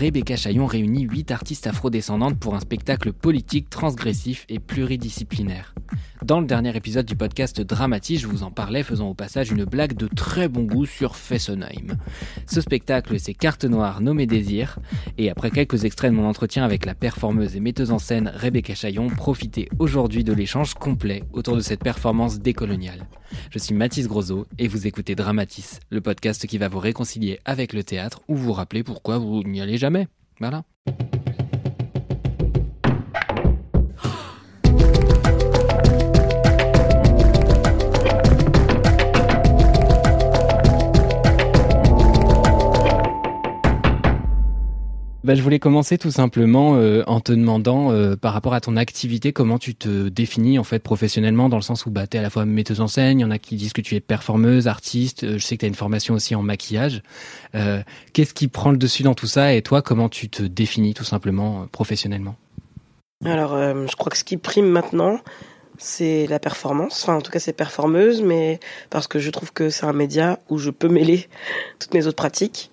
Rebecca Chaillon réunit 8 artistes afrodescendantes pour un spectacle politique transgressif et pluridisciplinaire. Dans le dernier épisode du podcast Dramatis, je vous en parlais, faisant au passage une blague de très bon goût sur Fessenheim. Ce spectacle, c'est Carte Noire nommée Désir, et après quelques extraits de mon entretien avec la performeuse et metteuse en scène Rebecca Chaillon, profitez aujourd'hui de l'échange complet autour de cette performance décoloniale. Je suis Mathis Grosso et vous écoutez Dramatis, le podcast qui va vous réconcilier avec le théâtre ou vous rappeler pourquoi vous n'y allez jamais. Voilà. Bah, je voulais commencer tout simplement euh, en te demandant euh, par rapport à ton activité, comment tu te définis en fait professionnellement dans le sens où bah, tu es à la fois metteuse en scène, il y en a qui disent que tu es performeuse, artiste, euh, je sais que tu as une formation aussi en maquillage. Qu'est-ce qui prend le dessus dans tout ça et toi, comment tu te définis tout simplement professionnellement? Alors, je crois que ce qui prime maintenant, c'est la performance. Enfin, en tout cas, c'est performeuse, mais parce que je trouve que c'est un média où je peux mêler toutes mes autres pratiques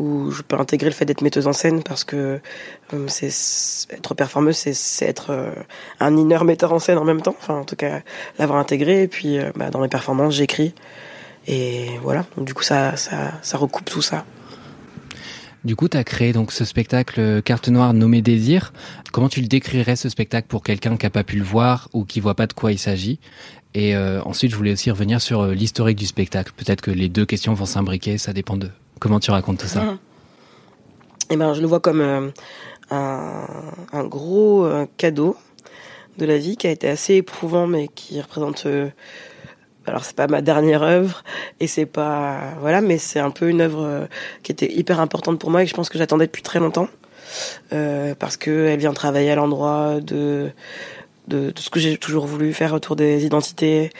où je peux intégrer le fait d'être metteuse en scène parce que euh, c'est être performeuse, c'est être euh, un inner metteur en scène en même temps. Enfin, en tout cas, l'avoir intégré. Et puis, euh, bah, dans mes performances, j'écris. Et voilà. Du coup, ça, ça, ça recoupe tout ça. Du coup, tu as créé donc ce spectacle Carte Noire nommé Désir. Comment tu le décrirais ce spectacle pour quelqu'un qui n'a pas pu le voir ou qui voit pas de quoi il s'agit? Et ensuite, je voulais aussi revenir sur l'historique du spectacle. Peut-être que les deux questions vont s'imbriquer, ça dépend de Comment tu racontes tout ça Eh ben, je le vois comme euh, un, gros euh, cadeau de la vie qui a été assez éprouvant, mais qui représente. Euh, alors c'est pas ma dernière œuvre et c'est pas voilà, mais c'est un peu une œuvre qui était hyper importante pour moi et je pense que j'attendais depuis très longtemps parce que elle vient travailler à l'endroit de de, ce que j'ai toujours voulu faire autour des identités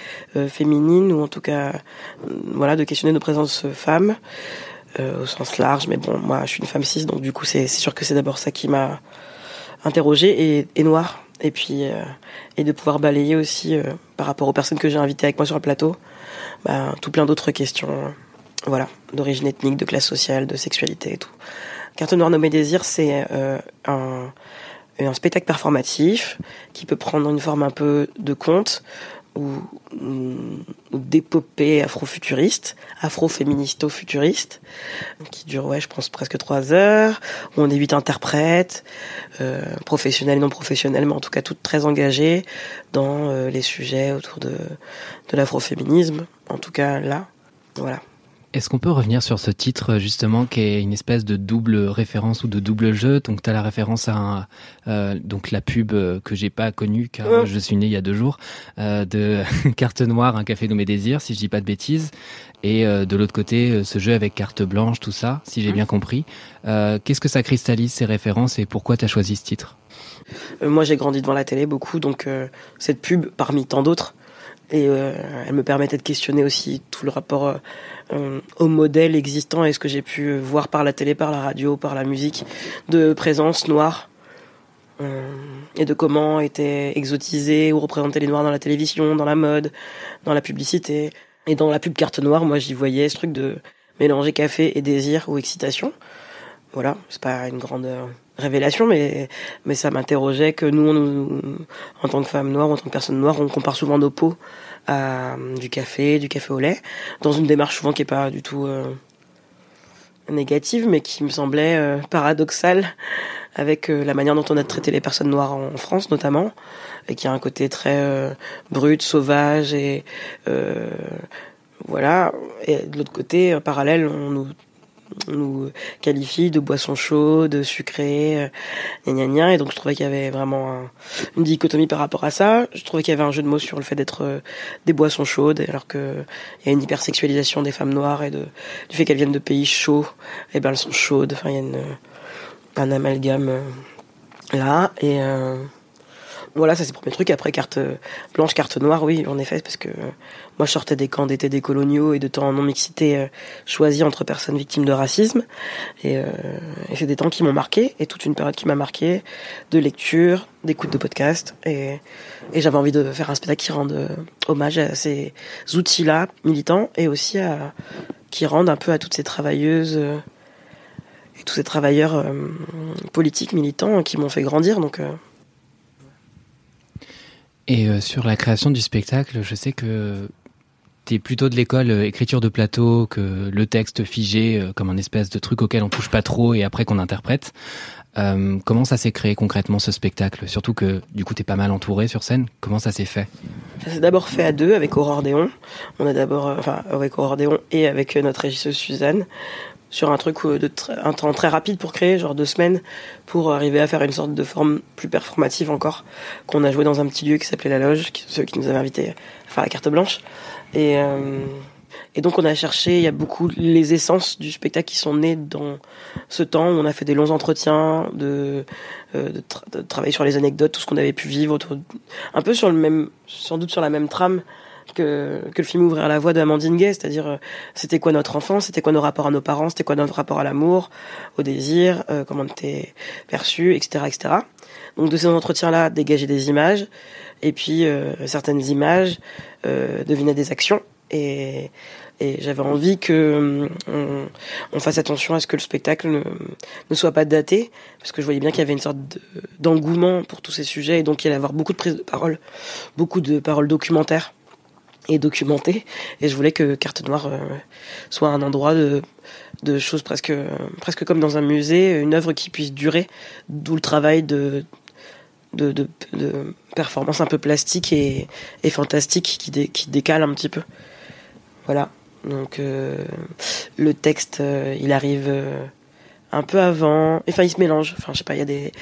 féminines ou en tout cas voilà de questionner nos présences femmes euh, au sens large. Mais bon, moi, je suis une femme cis, donc du coup, c'est sûr que c'est d'abord ça qui m'a interrogée et, et noir. Et puis, euh, et de pouvoir balayer aussi euh, par rapport aux personnes que j'ai invitées avec moi sur le plateau, bah, tout plein d'autres questions, voilà, d'origine ethnique, de classe sociale, de sexualité et tout. Carte noire nommée désir, c'est un, un spectacle performatif qui peut prendre une forme un peu de conte ou, d'épopée afro-futuriste, afro-féministo-futuriste, qui dure, ouais, je pense presque trois heures, où on est huit interprètes, euh, professionnels non professionnels, mais en tout cas toutes très engagées dans euh, les sujets autour de, de l'afroféminisme, en tout cas là, voilà. Est-ce qu'on peut revenir sur ce titre justement qui est une espèce de double référence ou de double jeu? Donc tu as la référence à euh, donc la pub euh, que j'ai pas connue car je suis né il y a deux jours euh, de carte noire, un café nommé Désir si je dis pas de bêtises. Et de l'autre côté ce jeu avec carte blanche tout ça si j'ai bien compris. Qu'est-ce que ça cristallise ces références et pourquoi tu as choisi ce titre? Moi j'ai grandi devant la télé beaucoup donc cette pub parmi tant d'autres et elle me permettait de questionner aussi tout le rapport euh, au modèle existant et ce que j'ai pu voir par la télé, par la radio, par la musique de présence noire euh, et de comment étaient exotisés ou représentés les noirs dans la télévision, dans la mode, dans la publicité et dans la pub carte noire. Moi, j'y voyais ce truc de mélanger café et désir ou excitation. Voilà, c'est pas une grande euh, révélation, mais mais ça m'interrogeait que nous, en tant que femmes noires, en tant que personnes noires, on compare souvent nos peaux à euh, du café, du café au lait, dans une démarche souvent qui est pas du tout euh, négative, mais qui me semblait euh, paradoxale avec la manière dont on a traité les personnes noires en, France notamment, et qui a un côté très brut, sauvage et voilà. Et de l'autre côté, parallèle, on nous nous qualifie de boissons chaudes, sucrées, euh, gna gna Et donc je trouvais qu'il y avait vraiment une dichotomie par rapport à ça. Je trouvais qu'il y avait un jeu de mots sur le fait d'être euh, des boissons chaudes, alors que il y a une hypersexualisation des femmes noires et du fait qu'elles viennent de pays chauds, et eh ben elles sont chaudes. Enfin, il y a un amalgame euh, là et voilà, ça c'est le premier truc. Après, carte blanche, carte noire, oui, en effet, parce que moi je sortais des camps d'été décoloniaux et de temps non mixité euh, choisis entre personnes victimes de racisme. Et, euh, et c'est des temps qui m'ont marqué, et toute une période qui m'a marqué, de lecture, d'écoute de podcast. Et, et j'avais envie de faire un spectacle qui rende euh, hommage à ces outils-là, militants, et aussi à, qui rendent un peu à toutes ces travailleuses euh, et tous ces travailleurs euh, politiques, militants, qui m'ont fait grandir. Donc et euh, sur la création du spectacle, je sais que tu es plutôt de l'école euh, écriture de plateau que le texte figé euh, comme un espèce de truc auquel on touche pas trop et après qu'on interprète. Comment ça s'est créé concrètement ce spectacle? Surtout que du coup tu es pas mal entouré sur scène. Comment ça s'est fait? Ça s'est d'abord fait à deux avec Aurore Déon. On a d'abord, enfin avec Aurore Déon et avec notre régisseuse Suzanne sur un truc euh, de un temps très rapide pour créer, genre deux semaines, pour arriver à faire une sorte de forme plus performative encore, qu'on a joué dans un petit lieu qui s'appelait La Loge, ceux qui nous avaient invités à faire la carte blanche. Et, euh, et donc on a cherché, il y a beaucoup les essences du spectacle qui sont nées dans ce temps où on a fait des longs entretiens, de, euh, travailler sur les anecdotes, tout ce qu'on avait pu vivre, autour, un peu sur le même, sans doute sur la même trame que, le film Ouvrir la voie de Amandine Gay, c'est-à-dire euh, c'était quoi notre enfance, c'était quoi nos rapports à nos parents, c'était quoi notre rapport à l'amour, au désir, euh, comment on était perçu, etc., etc. Donc de ces entretiens-là, dégager des images, et puis euh, certaines images devinaient des actions, et, j'avais envie que on, fasse attention à ce que le spectacle ne, ne soit pas daté, parce que je voyais bien qu'il y avait une sorte d'engouement pour tous ces sujets, et donc il allait y avoir beaucoup de prises de parole, beaucoup de paroles documentaires et documenté. Et je voulais que Carte Noire euh, soit un endroit de, de choses presque, presque comme dans un musée, une œuvre qui puisse durer, d'où le travail de, de, de, performance un peu plastique et, et fantastique qui, dé, qui décale un petit peu. Voilà. Donc euh, le texte, euh, il arrive un peu avant. Enfin, il se mélange. Enfin, je sais pas. Il y a des.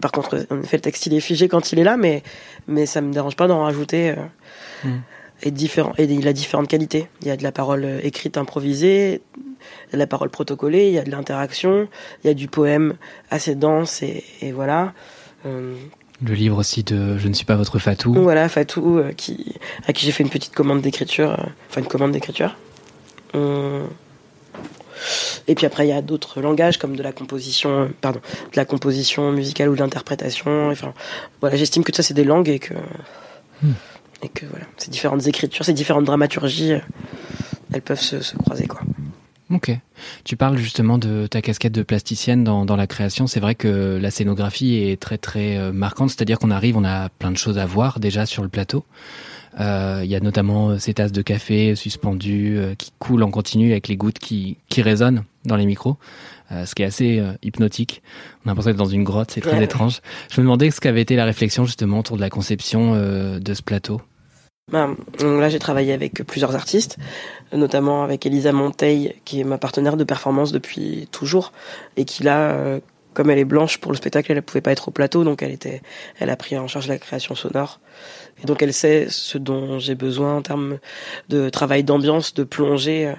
Par contre, en effet, le texte il est figé quand il est là, mais mais ça me dérange pas d'en rajouter. Mm est différent et il a différentes qualités. Il y a de la parole euh, écrite improvisée, de la parole protocolée, il y a de l'interaction, il y a du poème assez dense et, et voilà. Euh, le livre aussi de Je ne suis pas votre Fatou. Voilà, Fatou, euh, qui, à qui j'ai fait une petite commande d'écriture, euh, enfin une commande d'écriture. Et puis après, il y a d'autres langages comme de la composition, pardon, de la composition musicale ou de l'interprétation. Enfin, voilà, j'estime que ça c'est des langues et que. Hmm et que voilà, ces différentes écritures, ces différentes dramaturgies, euh, elles peuvent se, se, croiser quoi. Ok. Tu parles justement de ta casquette de plasticienne dans, dans la création. C'est vrai que la scénographie est très très euh, marquante, c'est-à-dire qu'on arrive, on a plein de choses à voir déjà sur le plateau. Euh, il y a notamment ces tasses de café suspendues qui coulent en continu avec les gouttes qui, qui résonnent dans les micros, ce qui est assez hypnotique. On a l'impression d'être dans une grotte, c'est très ouais. étrange. Je me demandais ce qu'avait été la réflexion justement autour de la conception de ce plateau. Ben, là, j'ai travaillé avec plusieurs artistes, notamment avec Elisa Monteil, qui est ma partenaire de performance depuis toujours, et qui là, comme elle est blanche pour le spectacle, elle ne pouvait pas être au plateau, donc elle était, elle a pris en charge la création sonore. Et donc elle sait ce dont j'ai besoin en termes de travail d'ambiance, de plongée.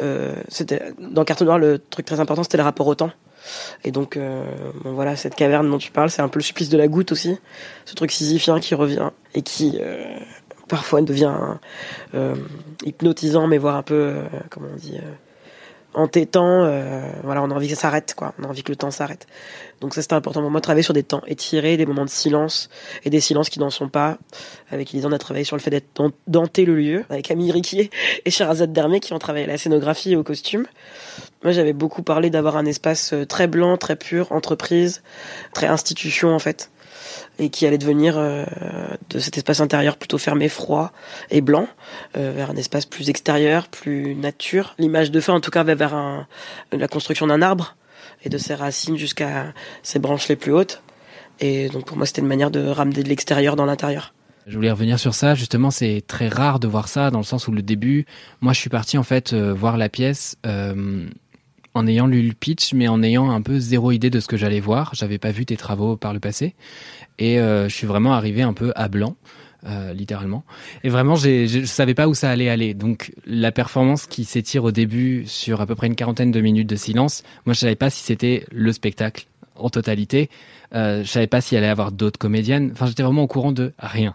Euh, c'était dans Carte Noire, le truc très important, c'était le rapport au temps. Et donc, euh, voilà, cette caverne dont tu parles, c'est un peu le supplice de la goutte aussi, ce truc sisyphien qui revient et qui euh, parfois devient hypnotisant, mais voire un peu, comment on dit, euh, entêtant. voilà, on a envie que ça s'arrête, quoi. On a envie que le temps s'arrête. Donc ça, c'était important pour moi de travailler sur des temps étirés, des moments de silence et des silences qui n'en sont pas. Avec Elisa, on a travaillé sur le fait d'être denté le lieu, avec Camille Riquier et Sherazade Dermé qui ont travaillé à la scénographie et au costume. Moi, j'avais beaucoup parlé d'avoir un espace très blanc, très pur, entreprise, très institution en fait et qui allait devenir euh, de cet espace intérieur plutôt fermé, froid et blanc, euh, vers un espace plus extérieur, plus nature. L'image de fin, en tout cas, va vers la construction d'un arbre et de ses racines jusqu'à ses branches les plus hautes. Et donc pour moi, c'était une manière de ramener de l'extérieur dans l'intérieur. Je voulais revenir sur ça. Justement, c'est très rare de voir ça dans le sens où le début, moi, je suis parti en fait euh, voir la pièce. Euh, en ayant lu le pitch, mais en ayant un peu zéro idée de ce que j'allais voir. J'avais pas vu tes travaux par le passé, et je suis vraiment arrivé un peu à blanc. Euh, littéralement. Et vraiment, j'ai, je savais pas où ça allait aller. Donc, la performance qui s'étire au début sur à peu près une quarantaine de minutes de silence, moi, je savais pas si c'était le spectacle en totalité. Euh, je savais pas s'il allait y avoir d'autres comédiennes. Enfin, j'étais vraiment au courant de rien.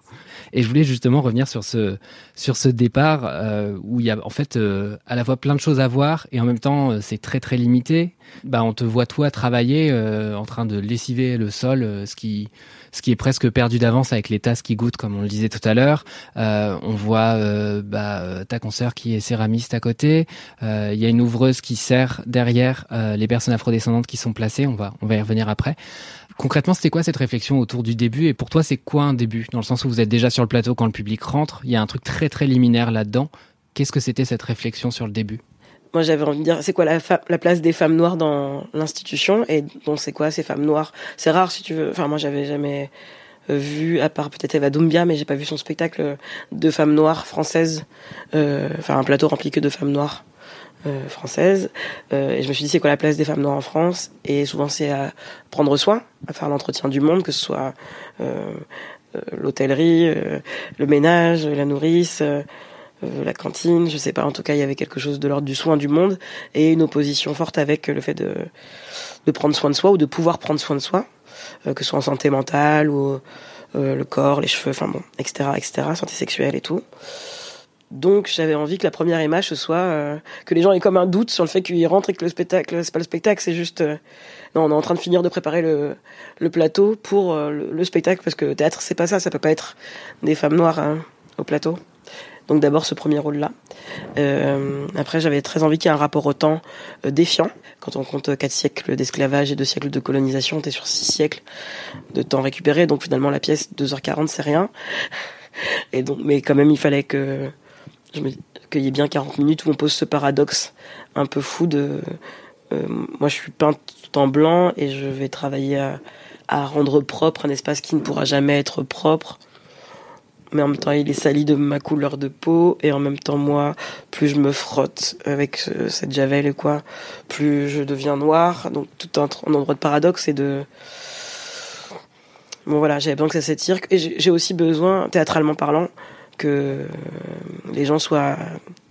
Et je voulais justement revenir sur ce sur ce départ euh, où il y a en fait euh, à la fois plein de choses à voir et en même temps c'est très très limité. Bah, on te voit toi travailler en train de lessiver le sol, ce qui ce qui est presque perdu d'avance avec les tasses qui goûtent, comme on le disait tout à l'heure. Euh, on voit euh, bah, ta consoeur qui est céramiste à côté. Euh, il y a une ouvreuse qui sert derrière les personnes afrodescendantes qui sont placées. On va, on va y revenir après. Concrètement, c'était quoi cette réflexion autour du début? Et pour toi, c'est quoi un début? Dans le sens où vous êtes déjà sur le plateau quand le public rentre, il y a un truc très très liminaire là-dedans. Qu'est-ce que c'était cette réflexion sur le début? Moi, j'avais envie de dire, c'est quoi la, la, place des femmes noires dans l'institution? Et donc, c'est quoi ces femmes noires? C'est rare, si tu veux. Enfin, moi, j'avais jamais euh, vu, à part peut-être Eva Doumbia, mais j'ai pas vu son spectacle de femmes noires françaises. Euh, enfin, un plateau rempli que de femmes noires. Euh, françaises et je me suis dit c'est quoi la place des femmes noires en France? Et souvent c'est à prendre soin à faire l'entretien du monde que ce soit l'hôtellerie le ménage la nourrice la cantine, je sais pas. En tout cas, il y avait quelque chose de l'ordre du soin du monde et une opposition forte avec le fait de, de prendre soin de soi ou de pouvoir prendre soin de soi, euh, que ce soit en santé mentale ou euh, le corps, les cheveux, enfin bon, etc., etc., santé sexuelle et tout. Donc j'avais envie que la première image ce soit que les gens aient comme un doute sur le fait qu'ils rentrent et que le spectacle c'est pas le spectacle, c'est juste non on est en train de finir de préparer le, le plateau pour le, spectacle parce que théâtre c'est pas ça, ça peut pas être des femmes noires hein, au plateau. Donc d'abord ce premier rôle-là. Euh, après, j'avais très envie qu'il y ait un rapport au temps euh, défiant. Quand on compte quatre siècles d'esclavage et deux siècles de colonisation, t'es sur six siècles de temps récupéré. Donc finalement, la pièce 2h40, c'est rien. Et donc, mais quand même, il fallait que qu'il y ait bien 40 minutes où on pose ce paradoxe un peu fou de euh, moi je suis peinte tout en blanc et je vais travailler à, à rendre propre un espace qui ne pourra jamais être propre mais en même temps il est sali de ma couleur de peau et en même temps moi plus je me frotte avec cette javel et quoi plus je deviens noir donc tout un, endroit de paradoxe et de bon voilà j'avais besoin que ça s'étire et j'ai aussi besoin théâtralement parlant que les gens soient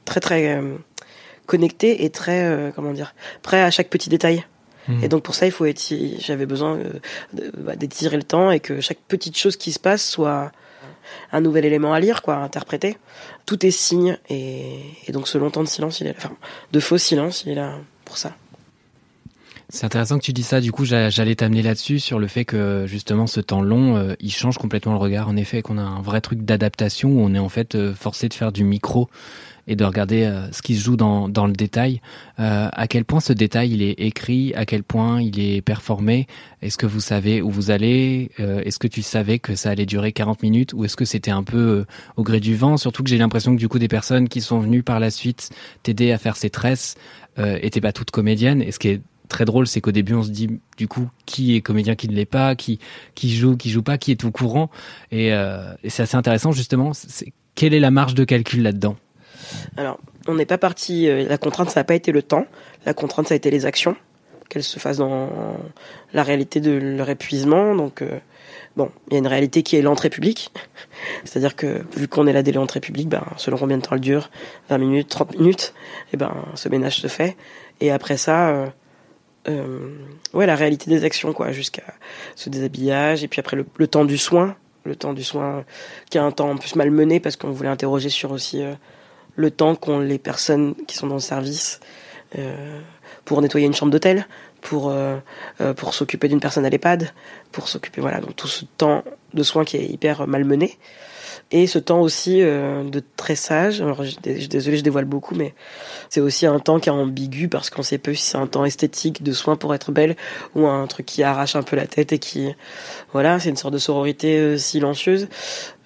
très très euh, connectés et très euh, comment dire prêts à chaque petit détail mmh. et donc pour ça, il faut. J'avais besoin euh, bah, d'étirer le temps et que chaque petite chose qui se passe soit un nouvel élément à lire, quoi, à interpréter. Tout est signe, et, donc ce long temps de silence, il est enfin, de faux silence, il est là pour ça. C'est intéressant que tu dis ça. Du coup, j'allais t'amener là-dessus sur le fait que justement ce temps long, euh, il change complètement le regard. En effet, qu'on a un vrai truc d'adaptation où on est en fait euh, forcé de faire du micro et de regarder euh, ce qui se joue dans, le détail. À quel point ce détail il est écrit, à quel point il est performé? Est-ce que vous savez où vous allez? Est-ce que tu savais que ça allait durer 40 minutes ou est-ce que c'était un peu au gré du vent? Surtout que j'ai l'impression que du coup des personnes qui sont venues par la suite t'aider à faire ces tresses euh, étaient pas toutes comédiennes. Et ce qui est très drôle, c'est qu'au début, on se dit du coup qui est comédien, qui ne l'est pas, qui qui joue, qui joue pas, qui est au courant. Et, euh, c'est assez intéressant justement. C'est, quelle est la marge de calcul là-dedans? Alors, on n'est pas parti. Euh, la contrainte, ça n'a pas été le temps. La contrainte, ça a été les actions, qu'elles se fassent dans la réalité de leur épuisement. Donc, euh, bon, il y a une réalité qui est l'entrée publique. C'est-à-dire que, vu qu'on est là dès l'entrée publique, ben, selon combien de temps elle dure, 20 minutes, 30 minutes, et eh ben, ce ménage se fait. Et après ça, ouais, la réalité des actions, quoi, jusqu'à ce déshabillage, et puis après le, temps du soin, le temps du soin, qui a un temps en plus malmené parce qu'on voulait interroger sur aussi le temps qu'ont les personnes qui sont dans le service euh, pour nettoyer une chambre d'hôtel, pour euh, euh, pour s'occuper d'une personne à l'EHPAD, pour s'occuper voilà donc tout ce temps de soins qui est hyper malmené et ce temps aussi de tressage. Alors je, je, désolé, je dévoile beaucoup, mais c'est aussi un temps qui est ambigu parce qu'on sait peu si c'est un temps esthétique de soins pour être belle ou un truc qui arrache un peu la tête et qui voilà, c'est une sorte de sororité silencieuse.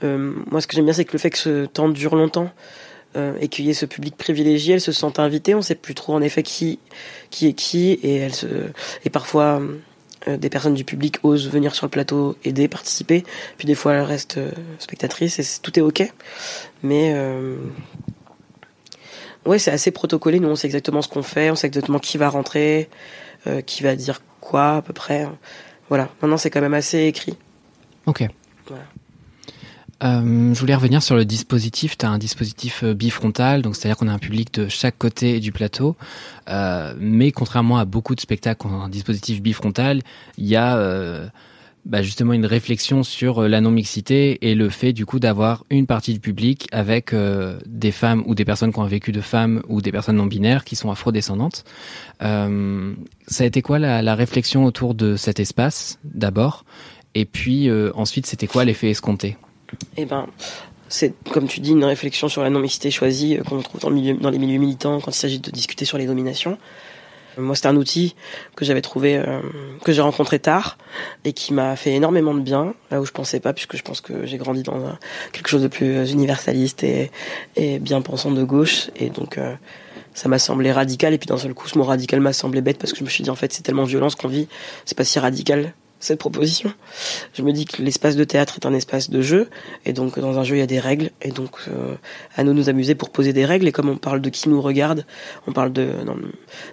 moi, ce que j'aime bien, c'est que le fait que ce temps dure longtemps euh, et qu'il y ait ce public privilégié, elles se sentent invitées, on sait plus trop en effet qui qui est qui et elles se et parfois euh, des personnes du public osent venir sur le plateau aider, participer, puis des fois elles restent euh, spectatrices et tout est ok. Mais Ouais, c'est assez protocolé. Nous, on sait exactement ce qu'on fait, on sait exactement qui va rentrer, euh, qui va dire quoi à peu près. Voilà. Maintenant, c'est quand même assez écrit. Ok. Voilà. Euh, je voulais revenir sur le dispositif. Tu as un dispositif euh, bifrontal, donc c'est-à-dire qu'on a un public de chaque côté du plateau. Euh, mais contrairement à beaucoup de spectacles qui ont un dispositif bifrontal, il y a euh, bah, justement une réflexion sur euh, la non-mixité et le fait du coup d'avoir une partie du public avec des femmes ou des personnes qui ont vécu de femmes ou des personnes non-binaires qui sont afrodescendantes. Ça a été quoi la, la réflexion autour de cet espace d'abord? Et puis ensuite, c'était quoi l'effet escompté? Eh ben, c'est comme tu dis une réflexion sur la non-mixité choisie euh, qu'on trouve dans, le milieu, dans les milieux militants quand il s'agit de discuter sur les dominations. Moi, c'est un outil que j'avais trouvé, euh, que j'ai rencontré tard et qui m'a fait énormément de bien, là où je pensais pas, puisque je pense que j'ai grandi dans quelque chose de plus universaliste et, bien pensant de gauche, et donc euh, ça m'a semblé radical. Et puis d'un seul coup, ce mot radical m'a semblé bête parce que je me suis dit en fait, c'est tellement violent ce qu'on vit, c'est pas si radical cette proposition. Je me dis que l'espace de théâtre est un espace de jeu, et donc dans un jeu il y a des règles, et donc euh, à nous nous amuser pour poser des règles. Et comme on parle de qui nous regarde, on parle de dans,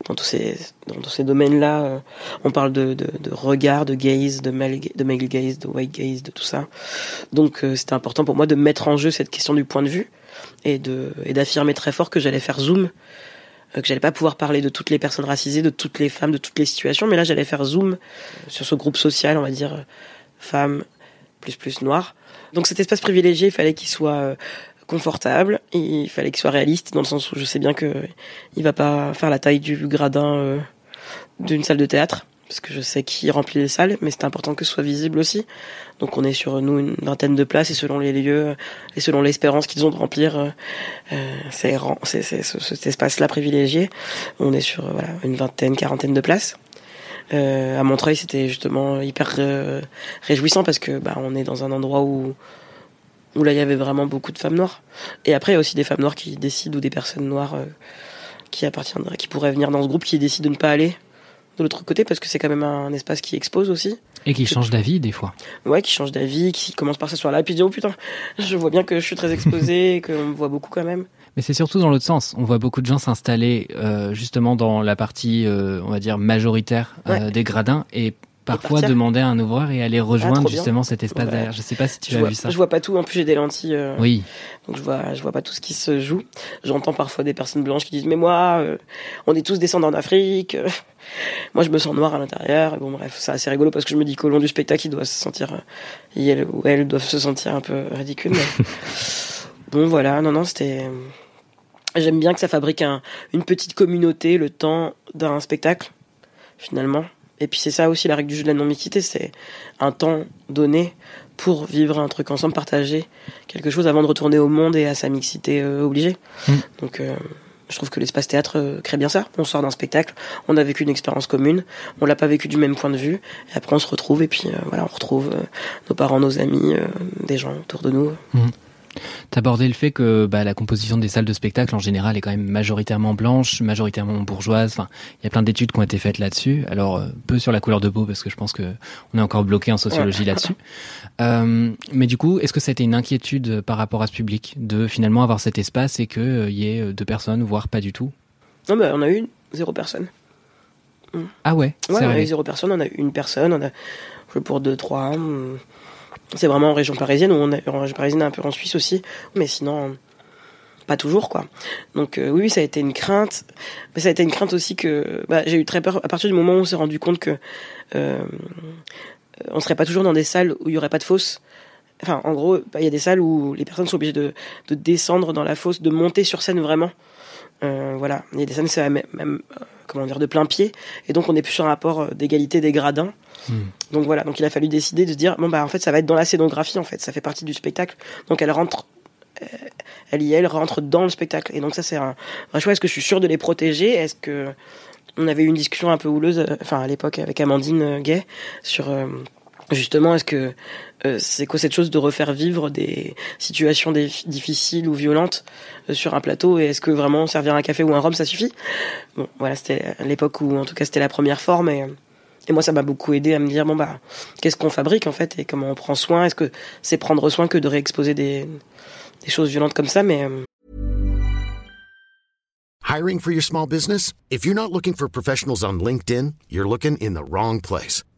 dans tous ces dans tous ces domaines-là, euh, on parle de, de, de, regard, de gaze, de male, gaze, de white gaze, de tout ça. Donc euh, c'était important pour moi de mettre en jeu cette question du point de vue et de et d'affirmer très fort que j'allais faire zoom que j'allais pas pouvoir parler de toutes les personnes racisées, de toutes les femmes, de toutes les situations, mais là j'allais faire zoom sur ce groupe social, on va dire femmes plus plus noires. Donc cet espace privilégié, il fallait qu'il soit confortable, il fallait qu'il soit réaliste dans le sens où je sais bien que il va pas faire la taille du gradin euh, d'une salle de théâtre parce que je sais qui remplit les salles, mais c'est important que ce soit visible aussi. Donc on est sur nous une vingtaine de places et selon les lieux et selon l'espérance qu'ils ont de remplir euh, ces, ces, ces, cet espace-là privilégié, on est sur voilà une vingtaine, quarantaine de places. Euh, à Montreuil, c'était justement hyper euh, réjouissant parce que bah, on est dans un endroit où où là il y avait vraiment beaucoup de femmes noires. Et après il y a aussi des femmes noires qui décident ou des personnes noires euh, qui appartiendraient, qui pourraient venir dans ce groupe, qui décident de ne pas aller de l'autre côté parce que c'est quand même un espace qui expose aussi. Et qui change d'avis des fois. Ouais, qui change d'avis, qui commence par s'asseoir là puis dit oh putain, je vois bien que je suis très exposé, qu'on me voit beaucoup quand même. Mais c'est surtout dans l'autre sens. On voit beaucoup de gens s'installer euh, justement dans la partie, euh, on va dire, majoritaire euh, ouais. des gradins et parfois demander à un ouvreur et aller rejoindre ah, justement cet espace ouais. derrière. Je sais pas si tu je as vois, vu ça. Je vois pas tout. En plus, j'ai des lentilles. Euh, oui. Donc je vois, je vois pas tout ce qui se joue. J'entends parfois des personnes blanches qui disent mais moi, euh, on est tous descendants d'Afrique. moi, je me sens noir à l'intérieur. Bon bref, c'est assez rigolo parce que je me dis qu'au long du spectacle, ils doivent se sentir, euh, ils ou elles doivent se sentir un peu ridicules. Mais... bon voilà, non non, c'était. J'aime bien que ça fabrique un, une petite communauté le temps d'un spectacle, finalement. Et puis c'est ça aussi la règle du jeu de la non-mixité, c'est un temps donné pour vivre un truc ensemble, partager quelque chose avant de retourner au monde et à sa mixité euh, obligée. Mm. Donc euh, je trouve que l'espace théâtre euh, crée bien ça. On sort d'un spectacle, on a vécu une expérience commune, on l'a pas vécu du même point de vue, et après on se retrouve et puis euh, voilà, on retrouve nos parents, nos amis, des gens autour de nous. Mm. T'abordais le fait que bah, la composition des salles de spectacle en général est quand même majoritairement blanche, majoritairement bourgeoise. Enfin, il y a plein d'études qui ont été faites là-dessus. Alors euh, peu sur la couleur de peau parce que je pense que on est encore bloqué en sociologie ouais. là-dessus. Euh, mais du coup, est-ce que ça a été une inquiétude par rapport à ce public de finalement avoir cet espace et qu'il euh, y ait deux personnes, voire pas du tout? Non, mais on a eu zéro personne. Ah ouais. Ouais, on a eu zéro personne. On a eu une personne. On a joué pour deux, trois. C'est vraiment en région parisienne, ou en région parisienne un peu en Suisse aussi, mais sinon pas toujours quoi. Donc euh, oui, ça a été une crainte, mais ça a été une crainte aussi que bah, j'ai eu très peur à partir du moment où on s'est rendu compte que euh, on serait pas toujours dans des salles où il y aurait pas de fosse. Enfin, en gros, il bah, y a des salles où les personnes sont obligées de descendre dans la fosse, de monter sur scène vraiment. Euh, voilà, il y a des scènes c'est même, même comment dire de plein pied, et donc on est plus sur un rapport d'égalité des gradins. Mmh. Donc voilà, donc il a fallu décider de se dire bon bah en fait ça va être dans la scénographie en fait, ça fait partie du spectacle. Donc elle rentre elle y est, elle rentre dans le spectacle. Et donc ça c'est un, un choix. Est-ce que je suis sûr de les protéger? Est-ce que on avait eu une discussion un peu houleuse, enfin à l'époque avec Amandine Gay sur euh, justement est-ce que euh, c'est quoi cette chose de refaire vivre des situations difficiles ou violentes euh, sur un plateau et est-ce que vraiment servir un café ou un rhum ça suffit? Bon voilà c'était l'époque où en tout cas c'était la première forme et et moi, ça m'a beaucoup aidé à me dire bon bah, qu'est-ce qu'on fabrique en fait et comment on prend soin? Est-ce que c'est prendre soin que de réexposer des, des choses violentes comme ça? Mais Hiring for your small business? If you're not looking for professionals on LinkedIn, you're looking in the wrong place.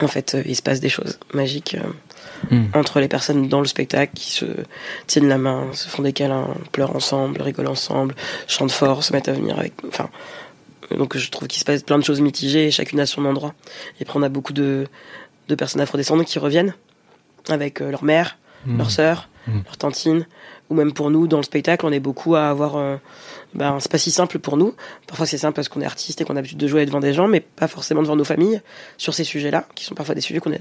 En fait, euh, il se passe des choses magiques euh, mm. entre les personnes dans le spectacle qui se tiennent la main, se font des câlins, pleurent ensemble, rigolent ensemble, chantent fort, se mettent à venir avec... Enfin, donc je trouve qu'il se passe plein de choses mitigées, chacune à son endroit. Et puis on a beaucoup de, de personnes afrodescendantes qui reviennent avec euh, leur mère, mmh. leur sœur, mmh. leur tantine, ou même pour nous dans le spectacle, on est beaucoup à avoir. Euh, ben, c'est pas si simple pour nous. Parfois c'est simple parce qu'on est artiste et qu'on a l'habitude de jouer devant des gens, mais pas forcément devant nos familles sur ces sujets-là, qui sont parfois des sujets qu'on a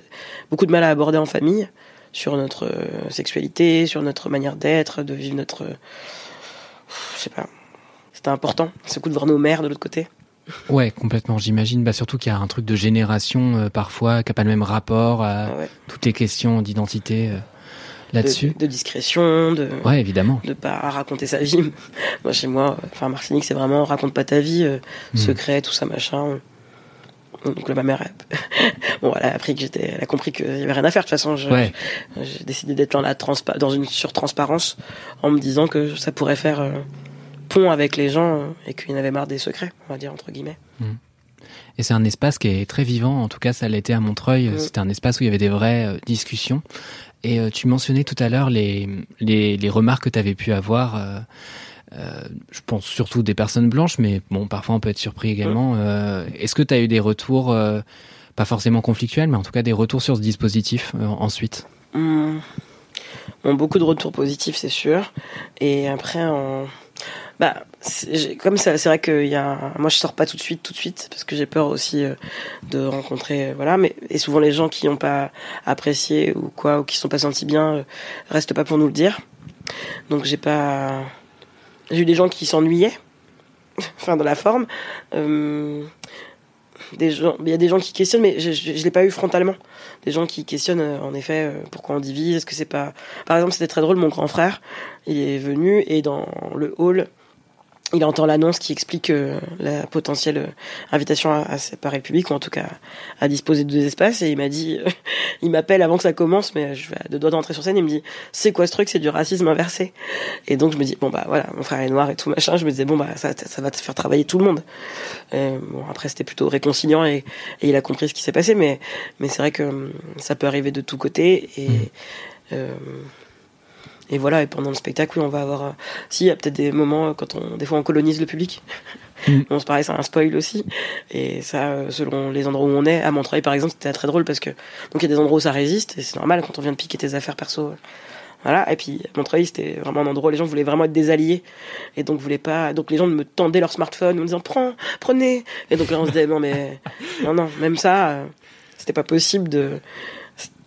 beaucoup de mal à aborder en famille, sur notre euh, sexualité, sur notre manière d'être, de vivre notre. je sais pas. C'était important, ce coup de voir nos mères de l'autre côté. Ouais, complètement, j'imagine. Bah, surtout qu'il y a un truc de génération euh, parfois qui n'a pas le même rapport à toutes les questions d'identité euh, là-dessus. De, discrétion, de. Ouais, évidemment. De pas raconter sa vie. moi, chez moi, enfin, Martinique, c'est vraiment raconte pas ta vie, euh, hmm. secret, tout ça, machin. Donc là, ma mère, bon, elle a appris que j'étais, elle a compris qu'il y avait rien à faire. De toute façon, j'ai décidé d'être dans la dans une surtransparence en me disant que ça pourrait faire avec les gens euh, et qu'il y en avait marre des secrets, on va dire entre guillemets. Mmh. Et c'est un espace qui est très vivant, en tout cas ça l'était à Montreuil, mmh. c'était un espace où il y avait des vraies euh, discussions. Et euh, tu mentionnais tout à l'heure les, les, les, remarques que tu avais pu avoir, je pense surtout des personnes blanches, mais bon, parfois on peut être surpris également. Mmh. Est-ce que tu as eu des retours, pas forcément conflictuels, mais en tout cas des retours sur ce dispositif ensuite? Bon, beaucoup de retours positifs, c'est sûr. Et après, en bah, comme ça, c'est vrai que y a, moi je sors pas tout de suite, tout de suite, parce que j'ai peur aussi euh, de rencontrer, euh, voilà. Mais et souvent les gens qui n'ont pas apprécié ou quoi, ou qui sont pas sentis bien, euh, restent pas pour nous le dire. Donc j'ai pas, j'ai eu des gens qui s'ennuyaient, enfin dans la forme. Il y a des gens qui questionnent, mais je, je, je l'ai pas eu frontalement. Des gens qui questionnent, en effet, pourquoi on divise, est-ce que c'est pas, par exemple, c'était très drôle, mon grand frère, il est venu et dans le hall il entend l'annonce qui explique euh, la potentielle euh, invitation à, séparer le public ou en tout cas à disposer de deux espaces. Et il m'a dit euh, il m'appelle avant que ça commence mais je vais de doigts d'entrer sur scène. Il me dit c'est quoi ce truc? C'est du racisme inversé. Et donc je me dis bon bah voilà mon frère est noir et tout machin. Je me disais bon bah ça, ça va te faire travailler tout le monde. Bon après c'était plutôt réconciliant et, et, il a compris ce qui s'est passé. Mais mais c'est vrai que hum, ça peut arriver de tous côtés. Et mmh. Et voilà, et pendant le spectacle, oui, on va avoir. Euh, si, il y a peut-être des moments euh, quand on, des fois, on colonise le public. Mm. on se paraît, c'est un spoil aussi. Et ça, euh, selon les endroits où on est, à Montreuil, par exemple, c'était très drôle parce que donc il y a des endroits où ça résiste et c'est normal quand on vient de piquer tes affaires perso. Voilà. Et puis Montreuil, c'était vraiment un endroit où les gens voulaient vraiment être des alliés et donc voulaient pas. Donc les gens me tendaient leur smartphone en me disant prends, prenez. Et donc là, on se disait non mais non non, même ça, c'était pas possible de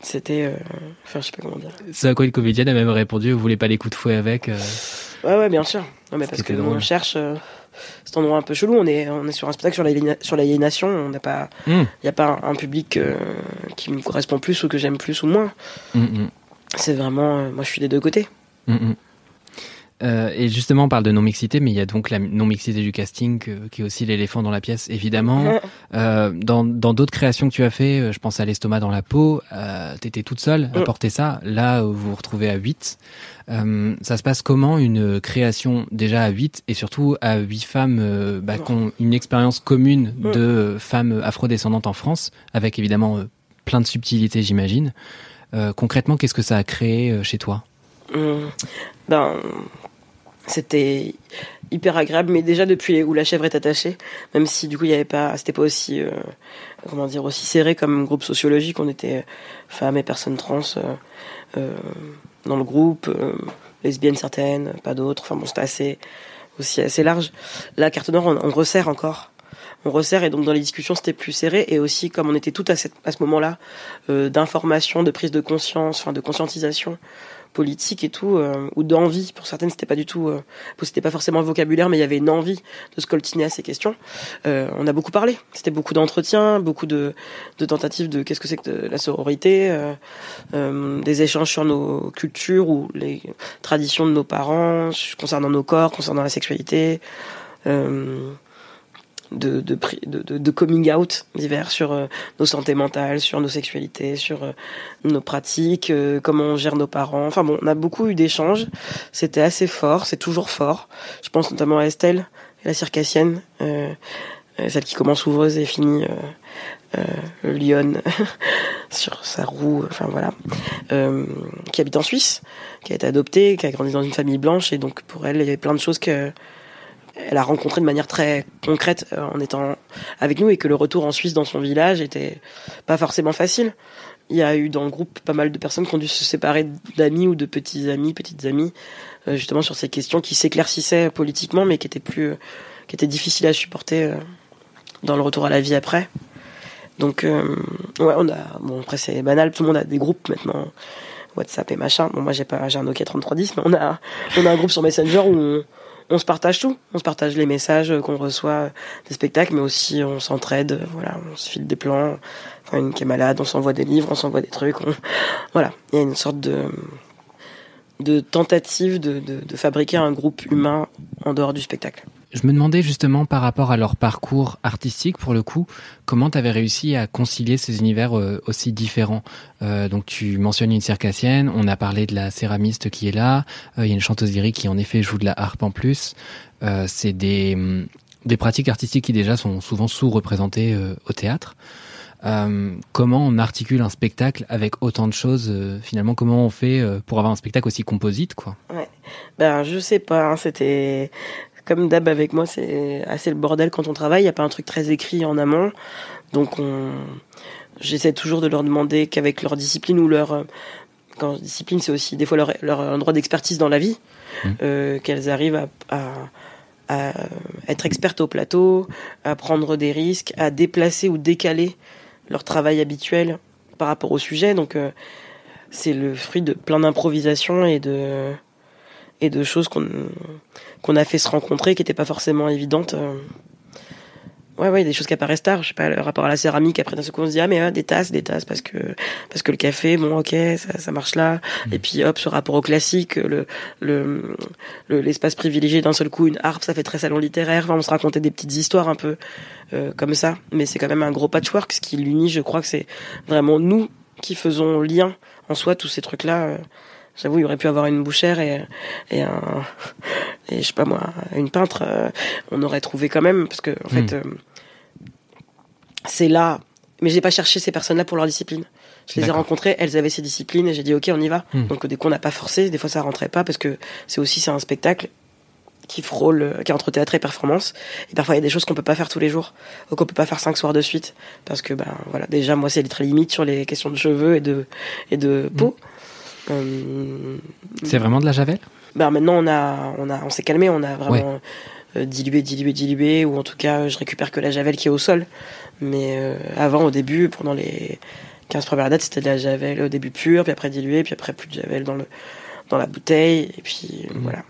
c'était. Euh, enfin, je sais pas comment dire. C'est à quoi une comédienne a même répondu Vous voulez pas les coups de fouet avec euh Ouais, ouais, bien sûr. Non, mais parce que on cherche euh, cet endroit un peu chelou. On est, on est sur un spectacle sur la sur l'aliénation. On n'a pas. Il hmm. n'y a pas un, public qui me correspond plus ou que j'aime plus ou moins. Hmm, hmm. C'est vraiment. moi, je suis des deux côtés. Euh, et justement, on parle de non-mixité, mais il y a donc la non-mixité du casting, qui est aussi l'éléphant dans la pièce, évidemment. Euh, dans d'autres créations que tu as fait, euh, je pense à l'estomac dans la peau, euh, t'étais toute seule à porter ça. Là, vous vous retrouvez à 8. ça se passe comment une création déjà à 8 et surtout à 8 femmes bah, qui ont une expérience commune de femmes afrodescendantes en France, avec évidemment plein de subtilités, j'imagine. concrètement, qu'est-ce que ça a créé chez toi? Ben, c'était hyper agréable, mais déjà depuis où la chèvre est attachée, même si du coup il y avait pas, c'était pas aussi, euh, comment dire, aussi serré comme groupe sociologique. On était femmes et personnes trans euh, euh, dans le groupe, lesbiennes certaines, pas d'autres. Enfin bon, c'était assez aussi assez large. Là, carte noire, on, resserre encore. On resserre et donc dans les discussions c'était plus serré et aussi comme on était tout à, à ce moment-là d'information, de prise de conscience, enfin de conscientisation politique et tout, euh, ou d'envie. Pour certaines, c'était pas du tout, euh, c'était pas forcément le vocabulaire, mais il y avait une envie de se coltiner à ces questions. Euh, on a beaucoup parlé. C'était beaucoup d'entretiens, beaucoup de, de tentatives de qu'est-ce que c'est que la sororité, des échanges sur nos cultures ou les traditions de nos parents concernant nos corps, concernant la sexualité. De, de, de, de, coming out divers sur euh, nos santé mentales, sur nos sexualités, sur euh, nos pratiques, euh, comment on gère nos parents. Enfin bon, on a beaucoup eu d'échanges. C'était assez fort, c'est toujours fort. Je pense notamment à Estelle, la circassienne, celle qui commence ouvreuse et finit lionne sur sa roue. Enfin voilà, qui habite en Suisse, qui a été adoptée, qui a grandi dans une famille blanche et donc pour elle, il y avait plein de choses que elle a rencontré de manière très concrète euh, en étant avec nous et que le retour en Suisse dans son village était pas forcément facile. Il y a eu dans le groupe pas mal de personnes qui ont dû se séparer d'amis ou de petits amis, petites amies, euh, justement sur ces questions qui s'éclaircissaient politiquement, mais qui étaient plus, euh, qui étaient difficiles à supporter dans le retour à la vie après. Donc, ouais, on a, bon après c'est banal, tout le monde a des groupes maintenant, WhatsApp et machin. Bon moi j'ai pas, j'ai un Nokia 3310, mais on a, on a un groupe sur Messenger où on, on se partage tout. On se partage les messages qu'on reçoit des spectacles, mais aussi on s'entraide. Voilà, on se file des plans. Quand une qui est malade, on s'envoie des livres, on s'envoie des trucs. Voilà, il y a une sorte de tentative de fabriquer un groupe humain en dehors du spectacle. Je me demandais justement par rapport à leur parcours artistique, pour le coup, comment tu avais réussi à concilier ces univers euh, aussi différents. Euh, donc tu mentionnes une circassienne, on a parlé de la céramiste qui est là, euh, il y a une chanteuse lyrique qui en effet joue de la harpe en plus. C'est des, mm, des pratiques artistiques qui déjà sont souvent sous-représentées au théâtre. comment on articule un spectacle avec autant de choses Finalement, comment on fait pour avoir un spectacle aussi composite, quoi? Ouais. Ben, je sais pas. Hein, C'était comme d'hab avec moi, c'est assez le bordel quand on travaille. Il n'y a pas un truc très écrit en amont. Donc on... j'essaie toujours de leur demander qu'avec leur discipline ou leur... Quand discipline, c'est aussi des fois leur, leur endroit d'expertise dans la vie, mmh. euh, qu'elles arrivent à, à, à, être expertes au plateau, à prendre des risques, à déplacer ou décaler leur travail habituel par rapport au sujet. Donc euh, c'est le fruit de plein d'improvisation et de et de choses qu'on qu'on a fait se rencontrer qui n'étaient pas forcément évidentes. Euh. Ouais, ouais, des choses qui apparaissent tard. Je sais pas, le rapport à la céramique. Après, d'un seul coup, on se dit, ah, mais ah, des tasses, des tasses, parce que, parce que le café, bon, ok, ça, ça marche là. Mmh. Et puis, hop, ce rapport au classique, le, le, l'espace privilégié d'un seul coup, une harpe, ça fait très salon littéraire. Enfin, on se racontait des petites histoires un peu, euh, comme ça. Mais c'est quand même un gros patchwork. Ce qui l'unit, je crois que c'est vraiment nous qui faisons lien en soi, tous ces trucs-là. Euh, J'avoue, il aurait pu avoir une bouchère et, et un, et je sais pas moi, une peintre. Euh, on aurait trouvé quand même, parce que en fait, hmm. euh, c'est là. Mais j'ai pas cherché ces personnes-là pour leur discipline. Je les ai rencontrées, elles avaient ces disciplines et j'ai dit ok, on y va. Hmm. Donc des coup, on n'a pas forcé. Des fois, ça rentrait pas parce que c'est aussi c'est un spectacle qui frôle, qui est entre théâtre et performance. Et parfois, il y a des choses qu'on peut pas faire tous les jours, ou qu'on peut pas faire cinq soirs de suite, parce que ben voilà, déjà moi c'est très limite sur les questions de cheveux et de et de peau. Euh, c'est vraiment de la javel? Bah maintenant on a on a on s'est calmé, on a vraiment euh, dilué, dilué, dilué, ou en tout cas je récupère que la javel qui est au sol. Mais euh, avant, au début, pendant les 15 premières dates, c'était de la javel au début pure, puis après dilué, puis après plus de javel dans le dans la bouteille, et puis mmh. voilà.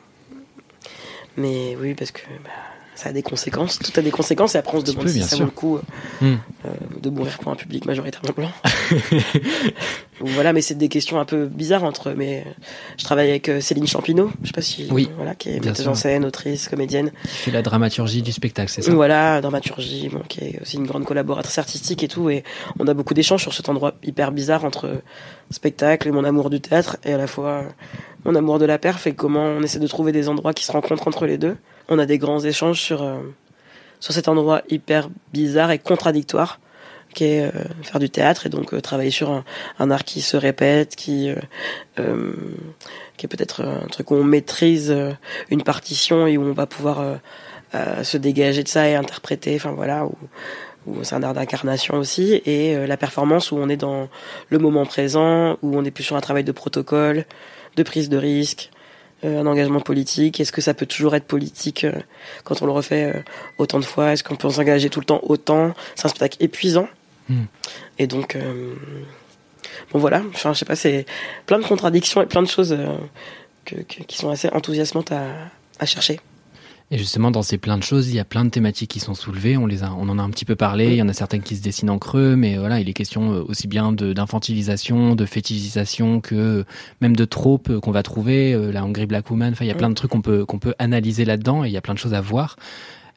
Mais oui, parce que bah, ça a des conséquences. Tout a des conséquences et après on se demande si ça vaut le coup euh, hmm. euh, de mourir pour un public majoritairement blanc. voilà, mais c'est des questions un peu bizarres entre. Mais je travaille avec euh, Céline Champineau, je sais pas si oui, voilà, qui est metteuse en scène, autrice, comédienne. Qui fait la dramaturgie du spectacle, c'est ça? Voilà, dramaturgie, bon, qui est aussi une grande collaboratrice artistique et tout. Et on a beaucoup d'échanges sur cet endroit hyper bizarre entre spectacle et mon amour du théâtre et à la fois mon amour de la perf et comment on essaie de trouver des endroits qui se rencontrent entre les deux on a des grands échanges sur euh, sur cet endroit hyper bizarre et contradictoire qui est euh, faire du théâtre et donc euh, travailler sur un, un, art qui se répète, qui qui est peut-être un truc où on maîtrise une partition et où on va pouvoir se dégager de ça et interpréter. Enfin voilà, où, où c'est un art d'incarnation aussi et la performance où on est dans le moment présent, où on est plus sur un travail de protocole, de prise de risque, euh, un engagement politique? Est-ce que ça peut toujours être politique euh, quand on le refait euh, autant de fois? Est-ce qu'on peut s'engager tout le temps autant? C'est un spectacle épuisant. Hmm. Et donc, bon voilà, enfin je sais pas, c'est plein de contradictions et plein de choses qui sont assez enthousiasmantes à chercher. Et justement, dans ces plein de choses, il y a plein de thématiques qui sont soulevées. On les a, on en a un petit peu parlé. Il y en a certaines qui se dessinent en creux, mais voilà, il est question euh, aussi bien d'infantilisation, de, fétichisation que même de tropes euh, qu'on va trouver. Euh, la Hungry Black Woman. Enfin, il y a plein de trucs qu'on peut qu'on peut analyser là-dedans et il y a plein de choses à voir.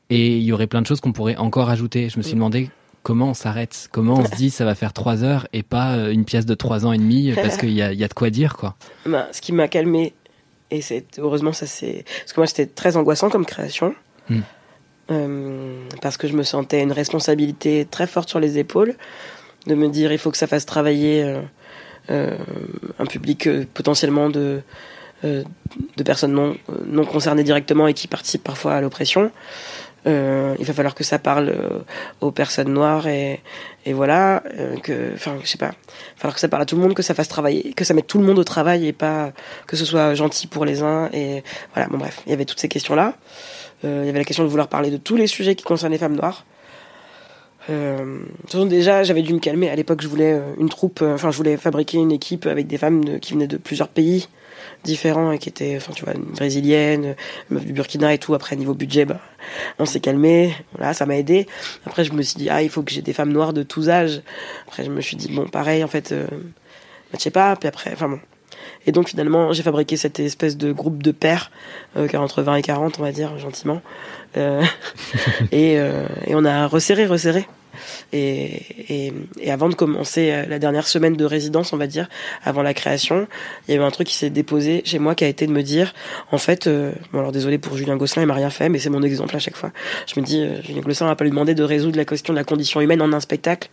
Et il y aurait plein de choses qu'on pourrait encore ajouter. Je me suis demandé comment on s'arrête, comment on se dit ça va faire trois heures et pas une pièce de trois ans et demi parce qu'il y a, y a de quoi dire quoi. Bah, ce qui m'a calmé et c'est heureusement ça c'est parce que moi c'était très angoissant comme création hmm. euh, parce que je me sentais une responsabilité très forte sur les épaules de me dire il faut que ça fasse travailler euh, euh, un public potentiellement de de personnes non non concernées directement et qui participent parfois à l'oppression euh, il va falloir que ça parle euh, aux personnes noires et, et voilà euh, que enfin je sais pas. Il va falloir que ça parle à tout le monde que ça fasse travailler que ça mette tout le monde au travail et pas que ce soit gentil pour les uns et voilà. Bon bref il y avait toutes ces questions là il y avait la question de vouloir parler de tous les sujets qui concernent les femmes noires. Euh, déjà, j'avais dû me calmer. À l'époque, je voulais une troupe, enfin, je voulais fabriquer une équipe avec des femmes qui venaient de plusieurs pays différents et qui étaient, enfin, tu vois, une brésilienne, une meuf du Burkina et tout. Après, niveau budget, bah, on s'est calmé. Voilà, ça m'a aidé. Après, je me suis dit, ah, il faut que j'ai des femmes noires de tous âges. Après, je me suis dit, bon, pareil, en fait, euh, bah, je sais pas. Puis après, enfin bon. Et donc finalement, j'ai fabriqué cette espèce de groupe de pères, euh, entre 20 et 40, on va dire, gentiment. Euh, et, euh, et on a resserré, resserré. Et, avant de commencer euh, la dernière semaine de résidence, on va dire, avant la création, il y a eu un truc qui s'est déposé chez moi qui a été de me dire, en fait, euh, bon alors désolé pour Julien Gosselin, il m'a rien fait, mais c'est mon exemple à chaque fois. Je me dis, euh, Julien Gosselin va pas lui demander de résoudre la question de la condition humaine en un spectacle.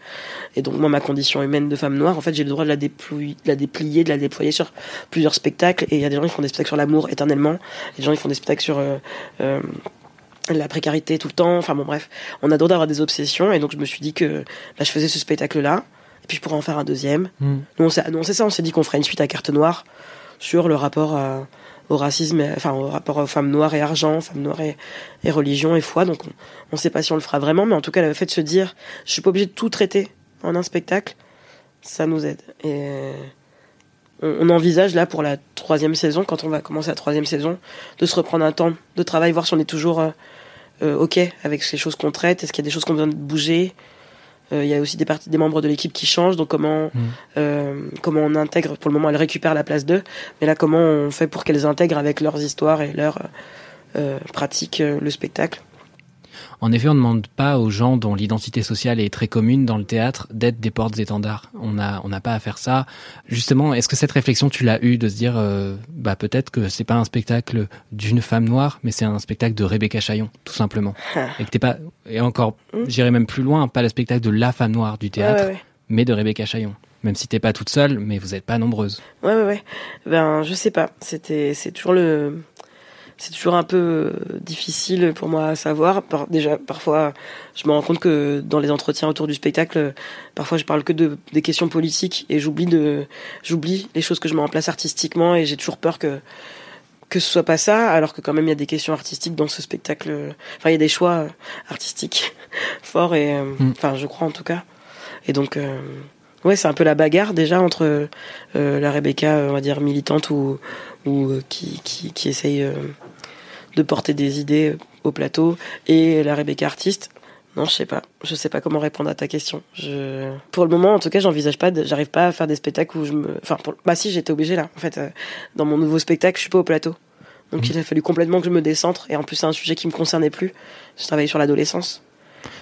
Et donc moi, ma condition humaine de femme noire, en fait, j'ai le droit de la, déployer, de la déplier, de la déployer sur plusieurs spectacles. Et il y a des gens qui font des spectacles sur l'amour éternellement, des gens qui font des spectacles sur la précarité tout le temps. Enfin bon, bref, on a droit d'avoir des obsessions. Et donc, je me suis dit que bah, je faisais ce spectacle-là. Et puis, je pourrais en faire un deuxième. Hmm. Nous, on s'est annoncé ça. On s'est dit qu'on ferait une suite à carte noire sur le rapport au racisme, enfin, au rapport aux femmes noires et argent, femmes noires et, religion et foi. Donc, on, on sait pas si on le fera vraiment. Mais en tout cas, le fait de se dire, je suis pas obligé de tout traiter en un spectacle, ça nous aide. Et on, envisage là pour la troisième saison, quand on va commencer la troisième saison, de se reprendre un temps de travail, voir si on est toujours euh, euh, ok avec ces choses qu'on traite, est-ce qu'il y a des choses qu'on besoin de bouger? Euh, il y a aussi des parties des membres de l'équipe qui changent, donc comment mmh. comment on intègre. Pour le moment, elles récupèrent la place d'eux, mais là, comment on fait pour qu'elles intègrent avec leurs histoires et leurs pratiques le spectacle? En effet, on ne demande pas aux gens dont l'identité sociale est très commune dans le théâtre d'être des portes-étendards. On n'a on n'a pas à faire ça. Justement, est-ce que cette réflexion, tu l'as eue de se dire, euh, bah peut-être que c'est pas un spectacle d'une femme noire, mais c'est un spectacle de Rebecca Chaillon, tout simplement. Ah. et que t'es pas, et encore, hmm. j'irai même plus loin, pas le spectacle de la femme noire du théâtre, mais de Rebecca Chaillon. Même si t'es pas toute seule, mais vous êtes pas nombreuses. Ouais, ouais, ouais. Ben, je sais pas. C'était, c'est toujours le, c'est toujours un peu euh, difficile pour moi à savoir. déjà, parfois, je me rends compte que dans les entretiens autour du spectacle, parfois je parle que de des questions politiques et j'oublie de, j'oublie les choses que je mets en place artistiquement et j'ai toujours peur que que ce soit pas ça, alors que quand même il y a des questions artistiques dans ce spectacle. Enfin, il y a des choix euh, artistiques forts et, euh, mm. enfin, je crois en tout cas. Et donc, ouais, c'est un peu la bagarre déjà entre la Rebecca, on va dire militante ou ou qui qui, qui essaye de porter des idées au plateau et la Rebecca artiste. Non, je sais pas. Je sais pas comment répondre à ta question. Je... Pour le moment, en tout cas, j'envisage pas. J'arrive pas à faire des spectacles où je me. Enfin, pour... bah si, j'étais obligée là. En fait, euh, dans mon nouveau spectacle, je suis pas au plateau. Donc, mmh. il a fallu complètement que je me décentre. Et en plus, c'est un sujet qui me concernait plus. Je travaillais sur l'adolescence.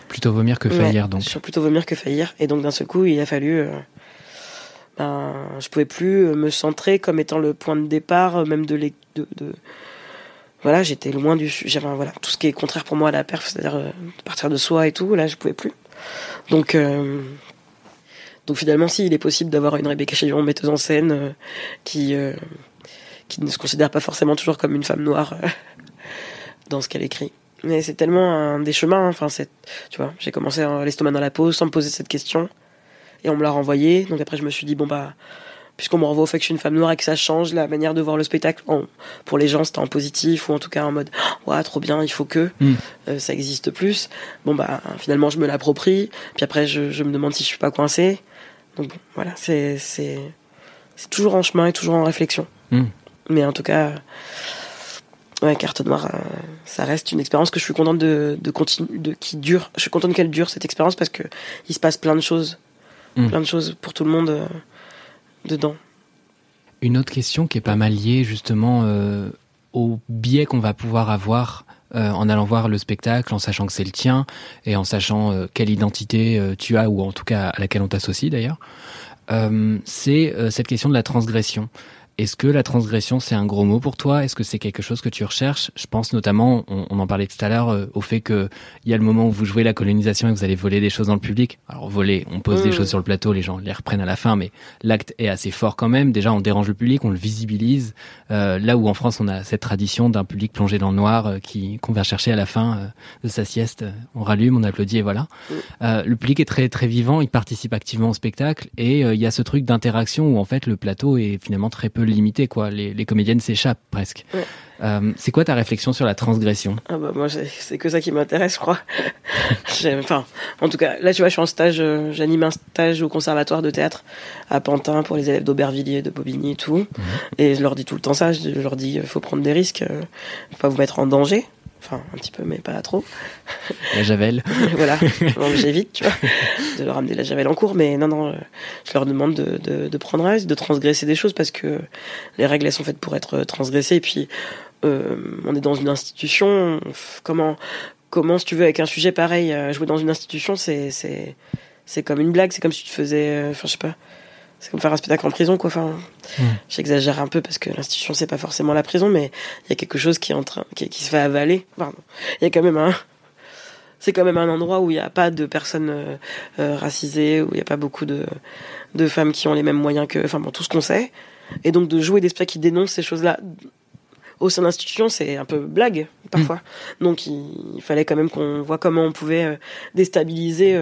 Plutôt vomir que faillir, donc. Sur plutôt vomir que faillir. Et donc, d'un seul coup, il a fallu. Euh, ben, je pouvais plus me centrer comme étant le point de départ, même de, de, de voilà, j'étais loin du, j'avais voilà tout ce qui est contraire pour moi à la perf, c'est-à-dire euh, partir de soi et tout. Là, je pouvais plus. Donc, euh, donc finalement, si il est possible d'avoir une Rebecca Chaillon, metteuse en scène, euh, qui qui ne se considère pas forcément toujours comme une femme noire dans ce qu'elle écrit. Mais c'est tellement un des chemins. Enfin, c'est, tu vois, j'ai commencé à l'estomac dans la pause sans me poser cette question, et on me l'a renvoyé. Donc après, je me suis dit bon bah puisqu'on me renvoie au fait que je suis une femme noire et que ça change la manière de voir le spectacle. pour les gens, c'était en positif ou en tout cas en mode ouais trop bien, il faut que hmm. euh, ça existe plus. Bon bah finalement je me l'approprie, puis après je, me demande si je suis pas coincée. Donc bon, voilà, c'est c'est c'est toujours en chemin et toujours en réflexion. Hmm. Mais en tout cas, ouais, carte noire, euh, ça reste une expérience que je suis contente de, de continuer, de qui dure. Je suis contente qu'elle dure cette expérience parce que il se passe plein de choses, Hmm. plein de choses pour tout le monde euh, dedans. Une autre question qui est pas mal liée justement euh, au biais qu'on va pouvoir avoir euh, en allant voir le spectacle, en sachant que c'est le tien et en sachant euh, quelle identité euh, tu as ou en tout cas à laquelle on t'associe d'ailleurs, c'est cette question de la transgression. Est-ce que la transgression c'est un gros mot pour toi? Est-ce que c'est quelque chose que tu recherches? Je pense notamment, on, on en parlait tout à l'heure, euh, au fait que il y a le moment où vous jouez la colonisation et que vous allez voler des choses dans le public. Alors voler, on pose des Mm. choses sur le plateau, les gens les reprennent à la fin, mais l'acte est assez fort quand même. Déjà, on dérange le public, on le visibilise. Euh, là où en France, on a cette tradition d'un public plongé dans le noir euh, qui qu'on vient chercher à la fin de sa sieste. On rallume, on applaudit et voilà. Mm. Euh, le public est très très vivant, il participe activement au spectacle et il y a ce truc d'interaction où en fait le plateau est finalement très peu limité. Quoi, les, les comédiennes s'échappent presque. Ouais. Euh, c'est quoi ta réflexion sur la transgression? Ah bah moi c'est- que ça qui m'intéresse je crois. Enfin en tout cas là tu vois je suis en stage, euh, j'anime un stage au conservatoire de théâtre à Pantin pour les élèves d'Aubervilliers, de Bobigny et tout. Et je leur dis tout le temps ça, je leur dis euh, faut prendre des risques, euh, faut pas vous mettre en danger. Enfin un petit peu mais pas trop. La javel. voilà, j'évite tu vois de leur amener la javel en cours mais non non euh, je leur demande de, de, de prendre un risque, de transgresser des choses parce que les règles elles sont faites pour être transgressées et puis euh, on est dans une institution comment comment si tu veux avec un sujet pareil euh, jouer dans une institution c'est c'est c'est comme une blague c'est comme si tu faisais euh, enfin je sais pas c'est comme faire un spectacle en prison quoi enfin Mm. j'exagère un peu parce que l'institution c'est pas forcément la prison mais il y a quelque chose qui est en train qui, qui se fait avaler Pardon. il y a quand même un c'est quand même un endroit où il n'y a pas de personnes euh, euh, racisées où il n'y a pas beaucoup de de femmes qui ont les mêmes moyens que enfin bon tout ce qu'on sait et donc de jouer des spectacles qui dénoncent ces choses là au sein de l'institution, c'est un peu blague parfois. Donc il, il fallait quand même qu'on voit comment on pouvait euh, déstabiliser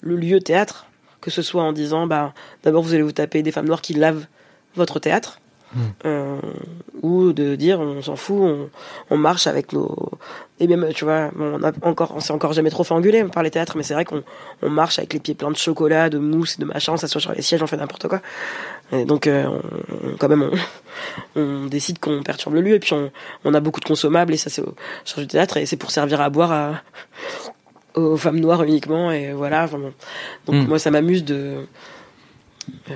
le lieu théâtre, que ce soit en disant bah d'abord vous allez vous taper des femmes noires qui lavent votre théâtre. Mm. Euh, ou de dire on s'en fout, on, on marche avec nos et même tu vois on a encore on s'est encore jamais trop fait engueuler par les théâtres mais c'est vrai qu'on on marche avec les pieds pleins de chocolat, de mousse, de machin, on s'assoit sur les sièges, on fait n'importe quoi. Et donc euh, on, quand même on, décide qu'on perturbe le lieu et puis on, on a beaucoup de consommables et ça c'est au charge du théâtre et c'est pour servir à boire à, aux femmes noires uniquement et voilà enfin bon. donc Mm. moi ça m'amuse de euh,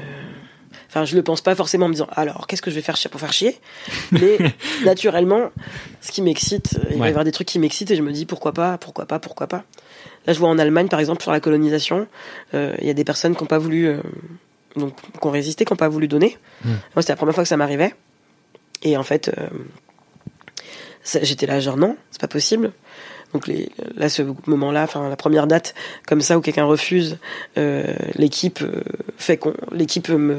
Enfin, je le pense pas forcément en me disant alors qu'est-ce que je vais faire pour faire chier, mais naturellement, ce qui m'excite, il va y avoir des trucs qui m'excitent et je me dis pourquoi pas, pourquoi pas, pourquoi pas? Là, je vois en Allemagne par exemple sur la colonisation, euh, il y a des personnes qui n'ont pas voulu, euh, donc qui ont résisté, qui n'ont pas voulu donner. Mm. Moi, c'était la première fois que ça m'arrivait, et en fait, j'étais là genre non, c'est pas possible. Donc les, là, ce moment-là, enfin la première date comme ça où quelqu'un refuse, euh, l'équipe euh, fait qu'on, l'équipe me,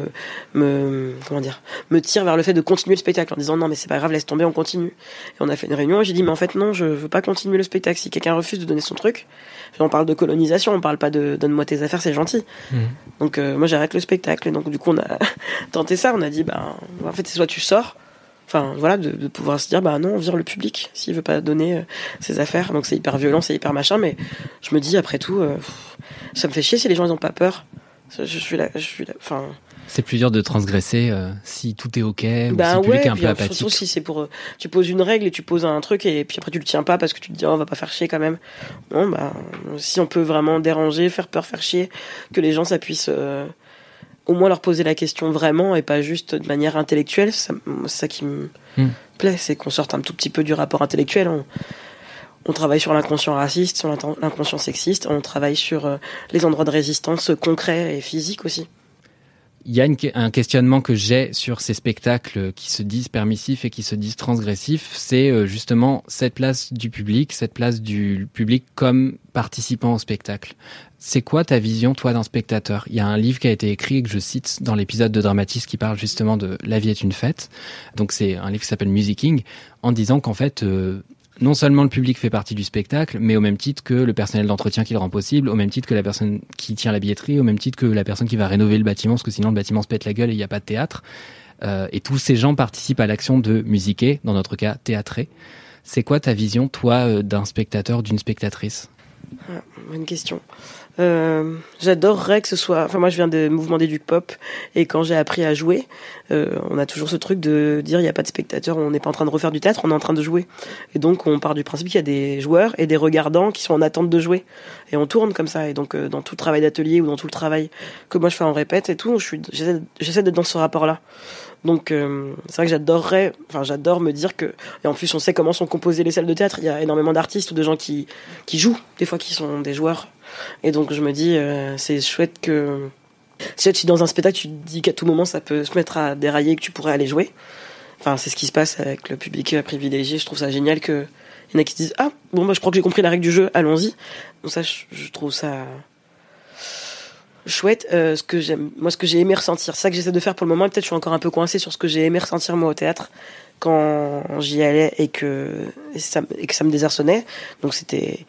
me, comment dire, me tire vers le fait de continuer le spectacle en disant non mais c'est pas grave, laisse tomber, on continue. Et on a fait une réunion et j'ai dit mais en fait non, je veux pas continuer le spectacle. Si quelqu'un refuse de donner son truc, on parle de colonisation, on parle pas de donne-moi tes affaires, c'est gentil. Mhm. Donc euh, moi j'arrête le spectacle et donc du coup on a tenté ça, on a dit ben en fait c'est soit tu sors. Enfin voilà, de, de pouvoir se dire bah non, on vire le public s'il veut pas donner euh, ses affaires. Donc c'est hyper violent, c'est hyper machin, mais je me dis après tout, euh, ça me fait chier si les gens ils ont pas peur. Je, je suis là, je suis là. Enfin, C'est plus dur de transgresser euh, si tout est ok, ou si ben le public est un peu apathique. surtout si c'est pour, tu poses une règle et tu poses un truc et puis après tu le tiens pas parce que tu te dis oh, on va pas faire chier quand même. Bon bah si on peut vraiment déranger, faire peur, faire chier, que les gens ça puisse euh, au moins leur poser la question vraiment et pas juste de manière intellectuelle, c'est ça qui me Hmm. plaît, c'est qu'on sorte un tout petit peu du rapport intellectuel. On, on travaille sur l'inconscient raciste, sur l'inconscient sexiste, on travaille sur euh, les endroits de résistance concrets et physiques aussi. Il y a un questionnement que j'ai sur ces spectacles qui se disent permissifs et qui se disent transgressifs, c'est euh, justement cette place du public, cette place du public comme participant au spectacle. C'est quoi ta vision, toi, d'un spectateur? Il y a un livre qui a été écrit que je cite dans l'épisode de Dramatis qui parle justement de La vie est une fête. Donc c'est un livre qui s'appelle Musicking, en disant qu'en fait, euh, non seulement le public fait partie du spectacle, mais au même titre que le personnel d'entretien qui le rend possible, au même titre que la personne qui tient la billetterie, au même titre que la personne qui va rénover le bâtiment, parce que sinon le bâtiment se pète la gueule et il n'y a pas de théâtre. Euh, et tous ces gens participent à l'action de musiquer, dans notre cas théâtrer. C'est quoi ta vision, toi, euh, d'un spectateur, d'une spectatrice? Ah, Bonne question. Euh, J'adorerais que ce soit. Enfin, moi, je viens des mouvements d'éduc pop, et quand j'ai appris à jouer, euh, on a toujours ce truc de dire il n'y a pas de spectateurs, on n'est pas en train de refaire du théâtre, on est en train de jouer. Et donc, on part du principe qu'il y a des joueurs et des regardants qui sont en attente de jouer, et on tourne comme ça. Et donc, euh, dans tout le travail d'atelier ou dans tout le travail que moi je fais en répète et tout, j'essaie d'être dans ce rapport-là. Donc c'est vrai que j'adorerais, enfin j'adore me dire que, et en plus on sait comment sont composées les salles de théâtre, il y a énormément d'artistes ou de gens qui, qui jouent, des fois qui sont des joueurs. Et donc je me dis, euh, c'est chouette que, si dans un spectacle tu dis qu'à tout moment ça peut se mettre à dérailler, que tu pourrais aller jouer. Enfin c'est ce qui se passe avec le public privilégié, je trouve ça génial que il y en a qui se disent, ah bon bah je crois que j'ai compris la règle du jeu, allons-y. Donc ça je trouve ça chouette. Euh, ce que moi, ce que j'ai aimé ressentir, ça que j'essaie de faire pour le moment. Peut-être je suis encore un peu coincée sur ce que j'ai aimé ressentir moi au théâtre quand j'y allais et que et ça, et que ça me désarçonnait. Donc c'était euh,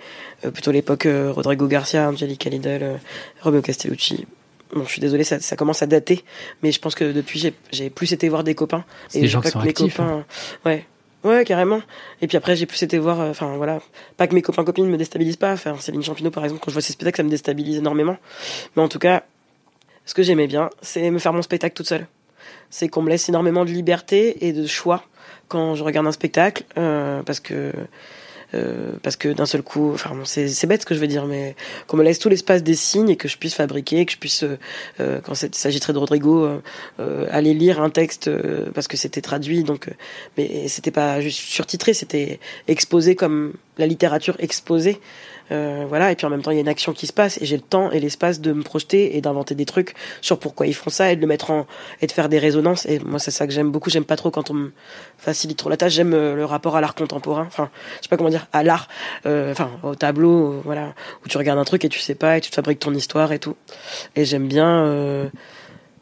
plutôt l'époque euh, Rodrigo Garcia, Angelica Lidl, Romeo Castellucci. Bon, je suis désolée, ça, ça, commence à dater, mais je pense que depuis j'ai plus été voir des copains. et des gens qui sont actifs. Hein. Copains, ouais, Ouais, carrément. Et puis après, j'ai plus été voir, euh, enfin voilà, pas que mes copains copines me déstabilisent pas. Enfin, Céline Champino, par exemple, quand je vois ses spectacles, ça me déstabilise énormément. Mais en tout cas, ce que j'aimais bien, c'est me faire mon spectacle toute seule. C'est qu'on me laisse énormément de liberté et de choix quand je regarde un spectacle, euh, parce que euh, parce que d'un seul coup, enfin c'est bête ce que je veux dire, mais qu'on me laisse tout l'espace des signes et que je puisse fabriquer, que je puisse, euh, euh quand il s'agiterait de Rodrigo, euh, aller lire un texte parce que c'était traduit, donc mais c'était pas juste surtitré, c'était exposé comme la littérature exposée. Euh, voilà, et puis en même temps, il y a une action qui se passe, et j'ai le temps et l'espace de me projeter et d'inventer des trucs sur pourquoi ils font ça, et de le mettre en, et de faire des résonances. Et moi, c'est ça que j'aime beaucoup. J'aime pas trop quand on me facilite trop la tâche. J'aime euh, le rapport à l'art contemporain. Enfin, je sais pas comment dire, à l'art, euh, enfin, au tableau, voilà, où tu regardes un truc et tu sais pas, et tu te fabriques ton histoire et tout. Et j'aime bien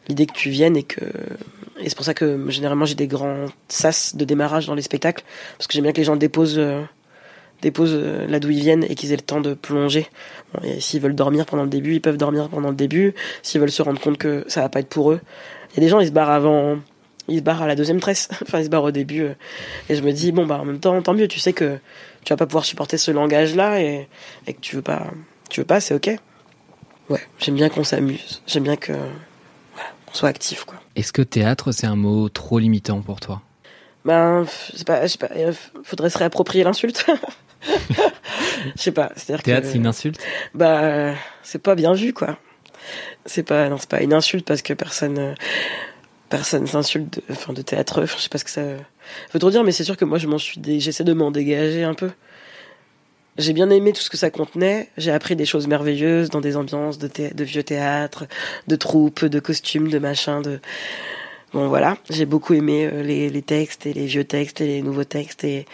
l'idée que tu viennes et que et c'est pour ça que généralement j'ai des grands sas de démarrage dans les spectacles parce que j'aime bien que les gens déposent déposent euh, là d'où ils viennent et qu'ils aient le temps de plonger. et s'ils veulent dormir pendant le début, ils peuvent dormir pendant le début. S'ils veulent se rendre compte que ça va pas être pour eux, il y a des gens ils se barrent avant, ils se barrent à la deuxième tresse. enfin ils se barrent au début. Euh. et je me dis bon bah en même temps tant mieux. Tu sais que tu vas pas pouvoir supporter ce langage là et, et que tu veux pas, tu veux pas, c'est ok. Ouais, j'aime bien qu'on s'amuse. J'aime bien que voilà, qu'on soit actif quoi. Est-ce que théâtre c'est un mot trop limitant pour toi? Ben, je sais pas, je sais pas, faudrait se réapproprier l'insulte. Je sais pas. C'est-à-dire Théâtre, c'est une insulte Bah, c'est pas bien vu, quoi. C'est pas, non, c'est pas une insulte parce que personne, personne s'insulte de, enfin, de théâtre. je sais pas ce que ça veut trop dire, mais c'est sûr que moi, je m'en suis, j'essaie de m'en dégager un peu. J'ai bien aimé tout ce que ça contenait. J'ai appris des choses merveilleuses dans des ambiances de, de vieux théâtre, de troupes, de costumes, de machins, de bon voilà. J'ai beaucoup aimé euh, les, les textes et les vieux textes et les nouveaux textes et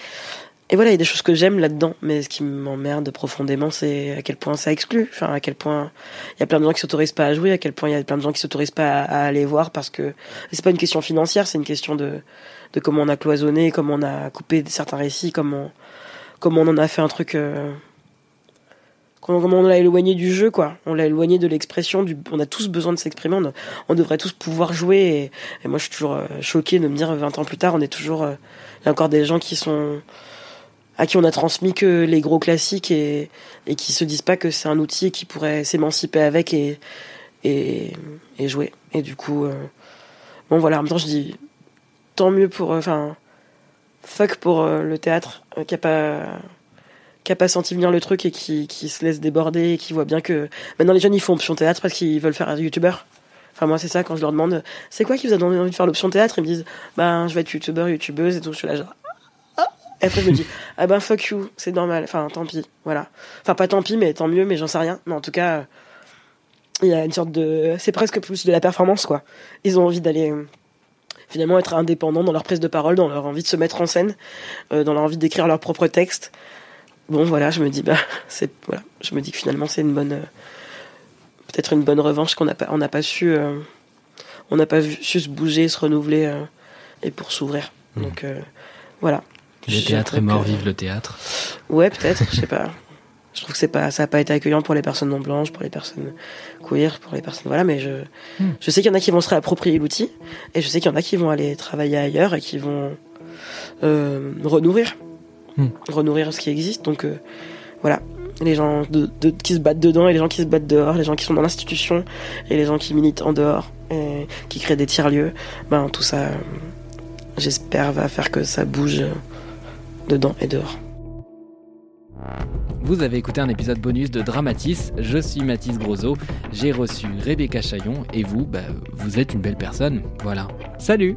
et voilà, il y a des choses que j'aime là-dedans, mais ce qui m'emmerde profondément, c'est à quel point ça exclut. Enfin, à quel point il y a plein de gens qui s'autorisent pas à jouer, à quel point il y a plein de gens qui s'autorisent pas à, aller voir parce que c'est pas une question financière, c'est une question de, comment on a cloisonné, comment on a coupé certains récits, comment, on en a fait un truc, euh, comment, on l'a éloigné du jeu, quoi. On l'a éloigné de l'expression, du, on a tous besoin de s'exprimer, on, devrait tous pouvoir jouer. Et, moi, je suis toujours euh, choquée de me dire 20 ans plus tard, on est toujours, euh, il y a encore des gens qui sont, à qui on a transmis que les gros classiques et, qui se disent pas que c'est un outil qui pourrait s'émanciper avec et, et, et, jouer. Et du coup, euh, bon voilà, en même temps je dis tant mieux pour, euh, enfin, fuck pour euh, le théâtre qui a pas qui a pas senti venir le truc et qui, qui se laisse déborder et qui voit bien que maintenant les jeunes ils font option théâtre parce qu'ils veulent faire youtubeur. Enfin moi c'est ça quand je leur demande c'est quoi qui vous a donné envie de faire l'option théâtre? Ils me disent ben je vais être youtubeur youtubeuse et tout je suis là genre et après, je me dis, ah ben fuck you, c'est normal. Enfin, tant pis, voilà. Enfin, pas tant pis, mais tant mieux, mais j'en sais rien. Mais en tout cas, il y a une sorte de. C'est presque plus de la performance, quoi. Ils ont envie d'aller. Euh, finalement, être indépendants dans leur prise de parole, dans leur envie de se mettre en scène, euh, dans leur envie d'écrire leur propre texte. Bon, voilà, je me dis, bah, c'est. Voilà. Je me dis que finalement, c'est une bonne. Euh, peut-être une bonne revanche qu'on n'a pas, on n'a pas su. on n'a pas su se bouger, se renouveler et pour s'ouvrir. Mmh. Donc, voilà. Le théâtre est mort, vive le théâtre. Ouais, peut-être, je sais pas. Je trouve que c'est pas, ça n'a pas été accueillant pour les personnes non blanches, pour les personnes queer, pour les personnes, voilà, mais je, hmm. je sais qu'il y en a qui vont se réapproprier l'outil, et je sais qu'il y en a qui vont aller travailler ailleurs et qui vont euh, renourrir, hmm. renourrir ce qui existe. Donc euh, voilà, les gens de, qui se battent dedans et les gens qui se battent dehors, les gens qui sont dans l'institution et les gens qui militent en dehors et qui créent des tiers-lieux. Ben, tout ça, j'espère, va faire que ça bouge dedans et dehors. Vous avez écouté un épisode bonus de Dramatis. Je suis Mathis Grosso. J'ai reçu Rebecca Chaillon et vous, bah, vous êtes une belle personne. Voilà. Salut!